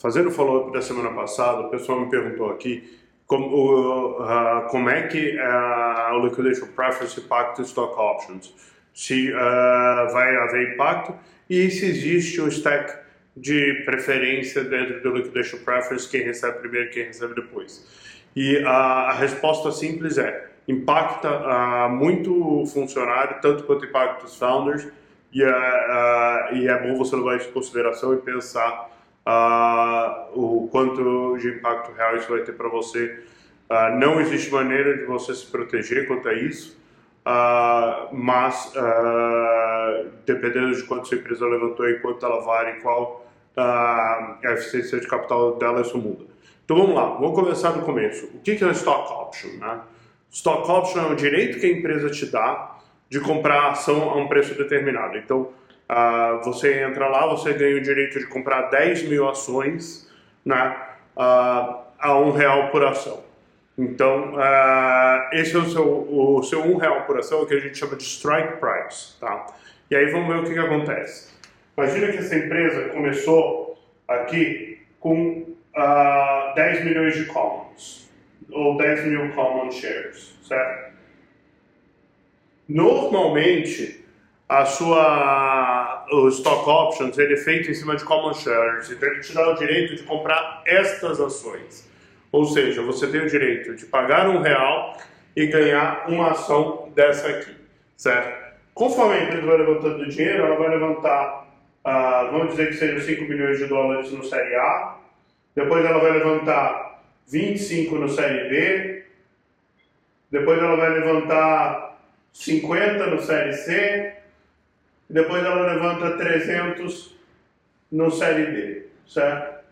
Fazendo follow-up da semana passada, o pessoal me perguntou aqui como, uh, como é que uh, o Liquidation Preference impacta Stock Options. Se uh, vai haver impacto e se existe um stack de preferência dentro do Liquidation Preference, quem recebe primeiro quem recebe depois. E a resposta simples é, impacta muito o funcionário, tanto quanto impacta os founders, e, uh, e é bom você levar isso em consideração e pensar uh, o quanto de impacto real isso vai ter para você. Uh, não existe maneira de você se proteger quanto a isso, uh, mas dependendo de quanto sua empresa levantou e quanto ela vale qual a eficiência de capital dela, isso muda. Então vamos lá, vamos começar do começo. O que é stock option? Né? Stock option é o direito que a empresa te dá de comprar a ação a um preço determinado. Então, Uh, você entra lá, você ganha o direito de comprar 10 mil ações né, uh, a um real por ação. Então, uh, esse é o seu, o seu um real por ação, o que a gente chama de strike price. Tá? E aí vamos ver o que, que acontece. Imagina que essa empresa começou aqui com 10 milhões de commons, ou 10 mil common shares, certo? Normalmente, a sua o stock options ele é feito em cima de common shares, então ele te dá o direito de comprar estas ações. Ou seja, você tem o direito de pagar um real e ganhar uma ação dessa aqui, certo? Conforme a empresa vai levantando dinheiro, ela vai levantar, uh, vamos dizer que seja 5 milhões de dólares no Série A, depois ela vai levantar 25 no Série B, depois ela vai levantar 50 no Série C, depois ela levanta 300 no Série D, certo?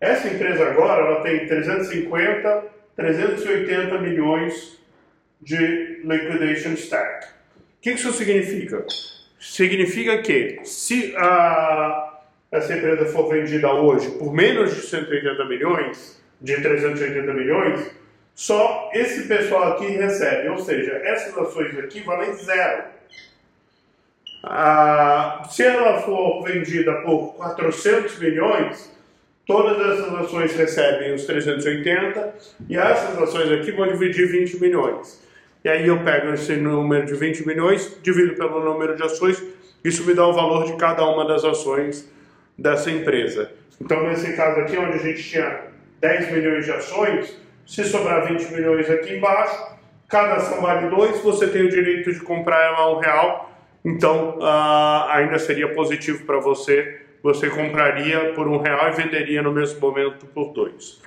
Essa empresa agora ela tem 350, 380 milhões de liquidation stack. O que isso significa? Significa que se a, essa empresa for vendida hoje por menos de 180 milhões, de 380 milhões, só esse pessoal aqui recebe, ou seja, essas ações aqui valem zero. Ah, se ela for vendida por 400 milhões, todas essas ações recebem os 380 e essas ações aqui vão dividir 20 milhões. E aí eu pego esse número de 20 milhões, divido pelo número de ações, isso me dá o valor de cada uma das ações dessa empresa. Então, nesse caso aqui, onde a gente tinha 10 milhões de ações, se sobrar 20 milhões aqui embaixo, cada ação vale 2, você tem o direito de comprar ela a um real então uh, ainda seria positivo para você. Você compraria por um real e venderia no mesmo momento por dois.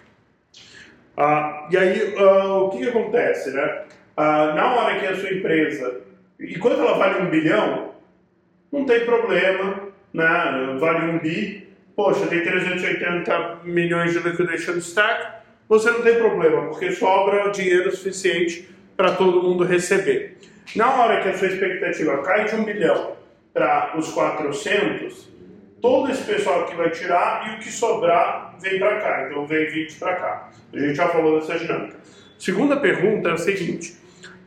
Uh, e aí uh, o que, que, acontece, né? na hora que a sua empresa, enquanto ela vale um bilhão, não tem problema, né? Vale um bi, poxa, tem 380 milhões de liquidation stack, você não tem problema, porque sobra dinheiro suficiente para todo mundo receber. Na hora que a sua expectativa cai de um bilhão para os 400, todo esse pessoal aqui vai tirar e o que sobrar vem para cá. Então vem 20 para cá. A gente já falou dessa dinâmica. Segunda pergunta é a seguinte: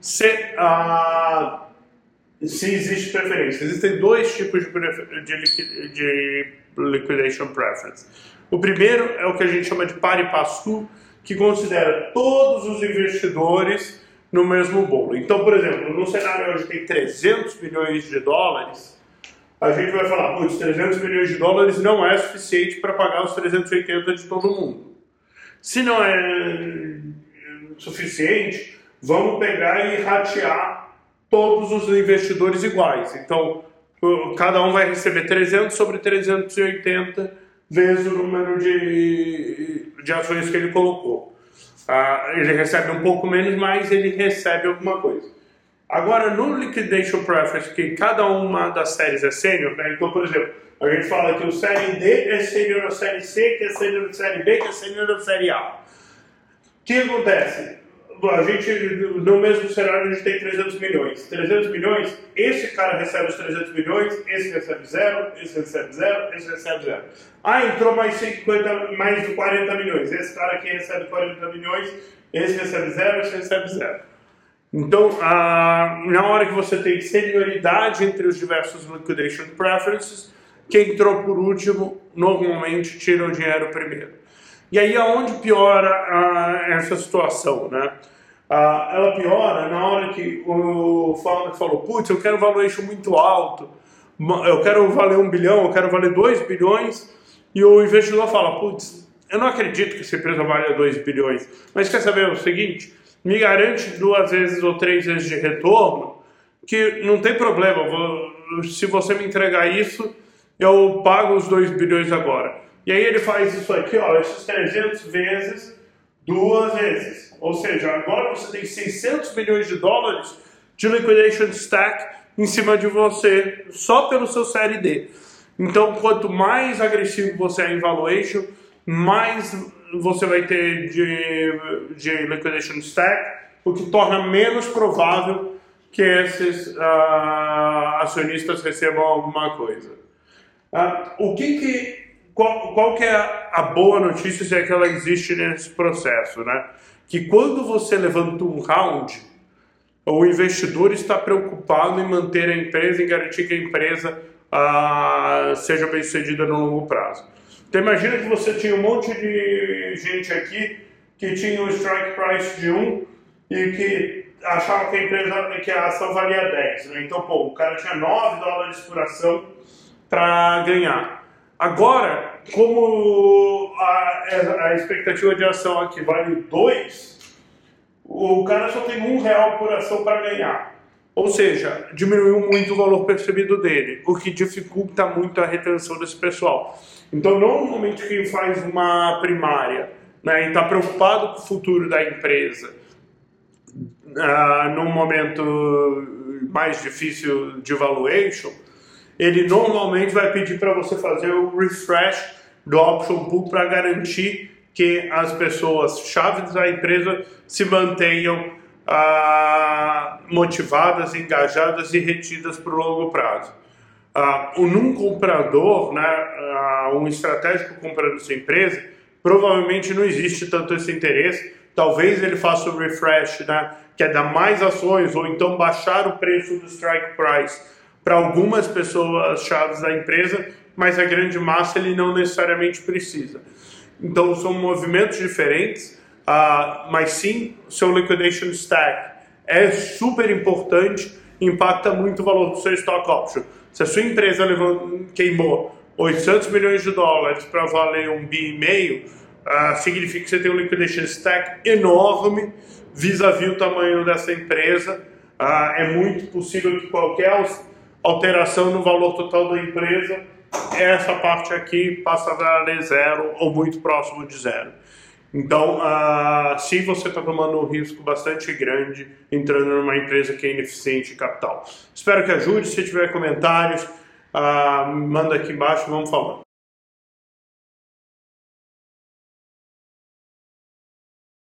se, ah, se existe preferência. Existem dois tipos de, de, de liquidation preference. O primeiro é o que a gente chama de pari passu, que considera todos os investidores no mesmo bolo. Então, por exemplo, no cenário onde tem 300 milhões de dólares, a gente vai falar, putz, 300 milhões de dólares não é suficiente para pagar os 380 de todo mundo. Se não é suficiente, vamos pegar e ratear todos os investidores iguais. Então, cada um vai receber 300 sobre 380 vezes o número de, de ações que ele colocou. Ah, ele recebe um pouco menos, mas ele recebe alguma coisa. Agora, no Liquidation Preference, que cada uma das séries é sênior, né? então, por exemplo, a gente fala que o série D é sênior na série C, que é sênior na série B, que é sênior na série A. O que acontece? A gente, no mesmo cenário, a gente tem 300 milhões. 300 milhões, esse cara recebe os 300 milhões, esse recebe zero, esse recebe zero, esse recebe zero. Ah, entrou mais 50, mais de 40 milhões. Esse cara aqui recebe 40 milhões, esse recebe zero, esse recebe zero. Então, ah, na hora que você tem senioridade entre os diversos liquidation preferences, quem entrou por último normalmente tira o dinheiro primeiro. E aí aonde piora ah, essa situação, né? Ah, ela piora na hora que o founder falou, putz, eu quero um valuation muito alto, eu quero valer um bilhão, eu quero valer dois bilhões, e o investidor fala, putz, eu não acredito que essa empresa valha 2 bilhões, mas quer saber o seguinte? Me garante duas vezes ou três vezes de retorno, que não tem problema, se você me entregar isso, eu pago os 2 bilhões agora. E aí ele faz isso aqui, ó, esses 300 vezes, duas vezes. Ou seja, agora você tem 600 milhões de dólares de liquidation stack em cima de você, só pelo seu série D. Então, quanto mais agressivo você é em valuation, mais você vai ter de, de liquidation stack, o que torna menos provável que esses uh, acionistas recebam alguma coisa. Uh, o que que, qual, qual que é a boa notícia se é que ela existe nesse processo, né? Que quando você levanta um round, o investidor está preocupado em manter a empresa, em garantir que a empresa uh, seja bem sucedida no longo prazo. Então imagina que você tinha um monte de gente aqui que tinha um strike price de 1 e que achava que a empresa, que a ação valia 10. Né? Então, pô, o cara tinha 9 dólares por ação para ganhar. Agora, como a, a, expectativa de ação aqui vale 2, o cara só tem um real por ação para ganhar. Ou seja, diminuiu muito o valor percebido dele, o que dificulta muito a retenção desse pessoal. Então, normalmente quem faz uma primária né, e está preocupado com o futuro da empresa, uh, num momento mais difícil de valuation, ele normalmente vai pedir para você fazer o refresh do option pool para garantir que as pessoas chaves da empresa se mantenham uh, motivadas, engajadas e retidas por longo prazo. Uh, num comprador, né, uh, um estratégico comprando sua empresa, provavelmente não existe tanto esse interesse. Talvez ele faça o refresh né, que é dar mais ações ou então baixar o preço do strike price para algumas pessoas chaves da empresa, mas a grande massa ele não necessariamente precisa. Então são movimentos diferentes, uh, mas sim, seu liquidation stack é super importante, impacta muito o valor do seu stock option. Se a sua empresa levou, queimou 800 milhões de dólares para valer um bi e meio, uh, significa que você tem um liquidation stack enorme vis-à-vis -vis o tamanho dessa empresa. Uh, é muito possível que qualquer alteração no valor total da empresa, essa parte aqui passa a valer zero ou muito próximo de zero. Então, uh, se você está tomando um risco bastante grande entrando numa empresa que é ineficiente em capital. Espero que ajude. Se tiver comentários, uh, manda aqui embaixo, vamos falando.